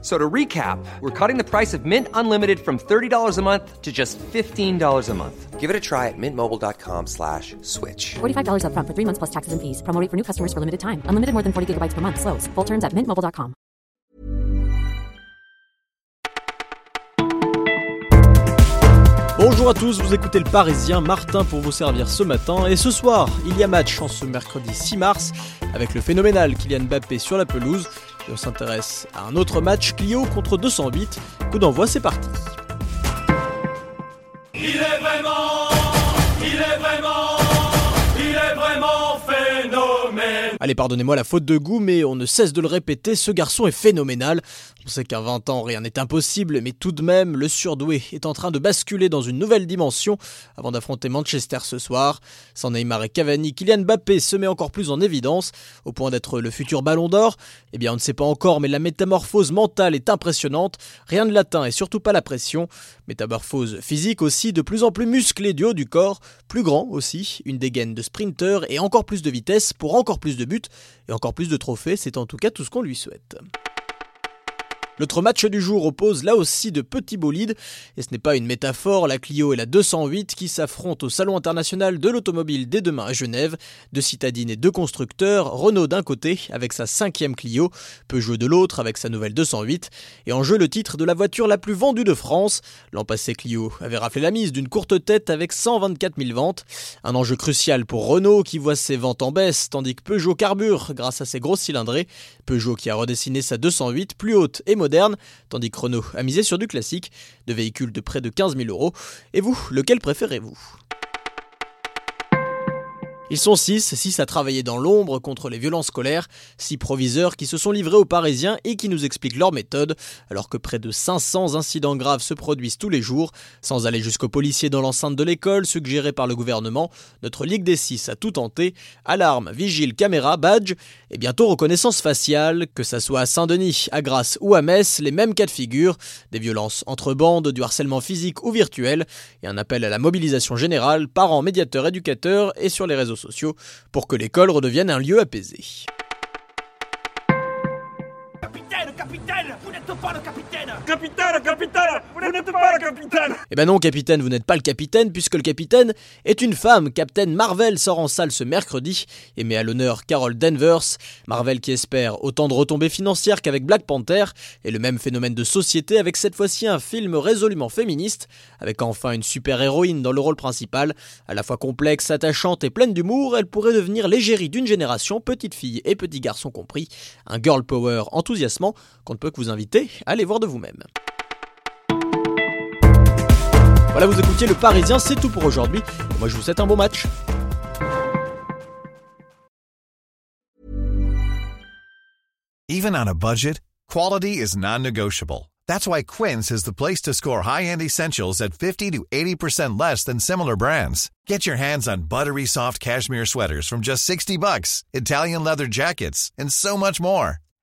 So to recap, we're cutting the price of Mint Unlimited from $30 a month to just $15 a month. Give it a try at mintmobile.com slash switch. $45 upfront for three months plus taxes and fees. Promo rate for new customers for limited time. Unlimited more than 40 gigabytes per month. Slows. Full terms at mintmobile.com. Bonjour à tous, vous écoutez le Parisien, Martin pour vous servir ce matin. Et ce soir, il y a match en ce mercredi 6 mars avec le phénoménal Kylian Mbappé sur la pelouse. On s'intéresse à un autre match, Clio contre 208. Coup d'envoi, c'est parti. Pardonnez-moi la faute de goût, mais on ne cesse de le répéter, ce garçon est phénoménal. On sait qu'à 20 ans, rien n'est impossible, mais tout de même, le surdoué est en train de basculer dans une nouvelle dimension avant d'affronter Manchester ce soir. Sans Neymar et Cavani, Kylian Mbappé se met encore plus en évidence, au point d'être le futur ballon d'or. Eh bien, on ne sait pas encore, mais la métamorphose mentale est impressionnante. Rien de latin et surtout pas la pression. Métamorphose physique aussi, de plus en plus musclé du haut du corps, plus grand aussi, une dégaine de sprinter et encore plus de vitesse pour encore plus de buts et encore plus de trophées. C'est en tout cas tout ce qu'on lui souhaite. L'autre match du jour oppose là aussi de petits bolides, et ce n'est pas une métaphore, la Clio et la 208 qui s'affrontent au Salon international de l'automobile dès demain à Genève, deux citadines et deux constructeurs, Renault d'un côté avec sa cinquième Clio, Peugeot de l'autre avec sa nouvelle 208, et en jeu le titre de la voiture la plus vendue de France. L'an passé Clio avait raflé la mise d'une courte tête avec 124 000 ventes, un enjeu crucial pour Renault qui voit ses ventes en baisse, tandis que Peugeot carbure grâce à ses grosses cylindrées, Peugeot qui a redessiné sa 208 plus haute et moderne tandis que Renault a misé sur du classique, de véhicules de près de 15 000 euros. Et vous, lequel préférez-vous? Ils sont six, six à travailler dans l'ombre contre les violences scolaires, six proviseurs qui se sont livrés aux Parisiens et qui nous expliquent leur méthode, alors que près de 500 incidents graves se produisent tous les jours, sans aller jusqu'aux policiers dans l'enceinte de l'école suggérée par le gouvernement. Notre Ligue des Six a tout tenté, alarme, vigile, caméra, badge, et bientôt reconnaissance faciale, que ça soit à Saint-Denis, à Grasse ou à Metz, les mêmes cas de figure, des violences entre bandes, du harcèlement physique ou virtuel, et un appel à la mobilisation générale, parents, médiateurs, éducateurs et sur les réseaux sociaux pour que l'école redevienne un lieu apaisé. Capitaine, capitaine, vous n'êtes pas le capitaine. Capitaine, capitaine, vous n'êtes pas le capitaine Eh ben non, capitaine, vous n'êtes pas le capitaine, puisque le capitaine est une femme. Captain Marvel sort en salle ce mercredi et met à l'honneur Carol Danvers. Marvel qui espère autant de retombées financières qu'avec Black Panther, et le même phénomène de société avec cette fois-ci un film résolument féministe, avec enfin une super-héroïne dans le rôle principal. À la fois complexe, attachante et pleine d'humour, elle pourrait devenir l'égérie d'une génération, petite fille et petit garçon compris. Un girl power enthousiasmant qu'on ne peut que vous inviter à aller voir de vous-même. Voilà, vous écoutiez le Parisien, c'est tout pour aujourd'hui. Moi, je vous souhaite un bon match. Even on a budget, quality is non-negotiable. That's why Quince is the place to score high-end essentials at 50 to 80% less than similar brands. Get your hands on buttery soft cashmere sweaters from just 60 bucks, Italian leather jackets, and so much more.